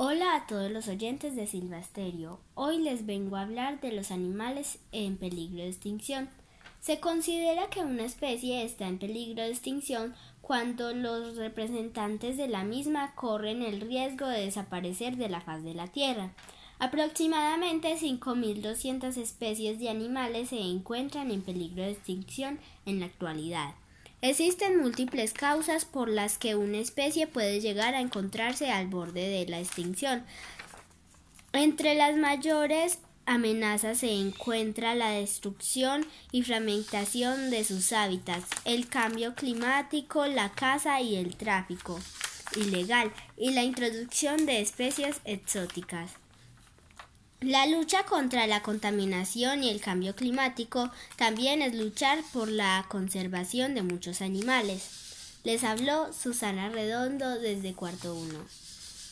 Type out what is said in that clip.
Hola a todos los oyentes de Silvasterio. Hoy les vengo a hablar de los animales en peligro de extinción. Se considera que una especie está en peligro de extinción cuando los representantes de la misma corren el riesgo de desaparecer de la faz de la Tierra. Aproximadamente 5.200 especies de animales se encuentran en peligro de extinción en la actualidad. Existen múltiples causas por las que una especie puede llegar a encontrarse al borde de la extinción. Entre las mayores amenazas se encuentra la destrucción y fragmentación de sus hábitats, el cambio climático, la caza y el tráfico ilegal y la introducción de especies exóticas. La lucha contra la contaminación y el cambio climático también es luchar por la conservación de muchos animales. Les habló Susana Redondo desde Cuarto 1.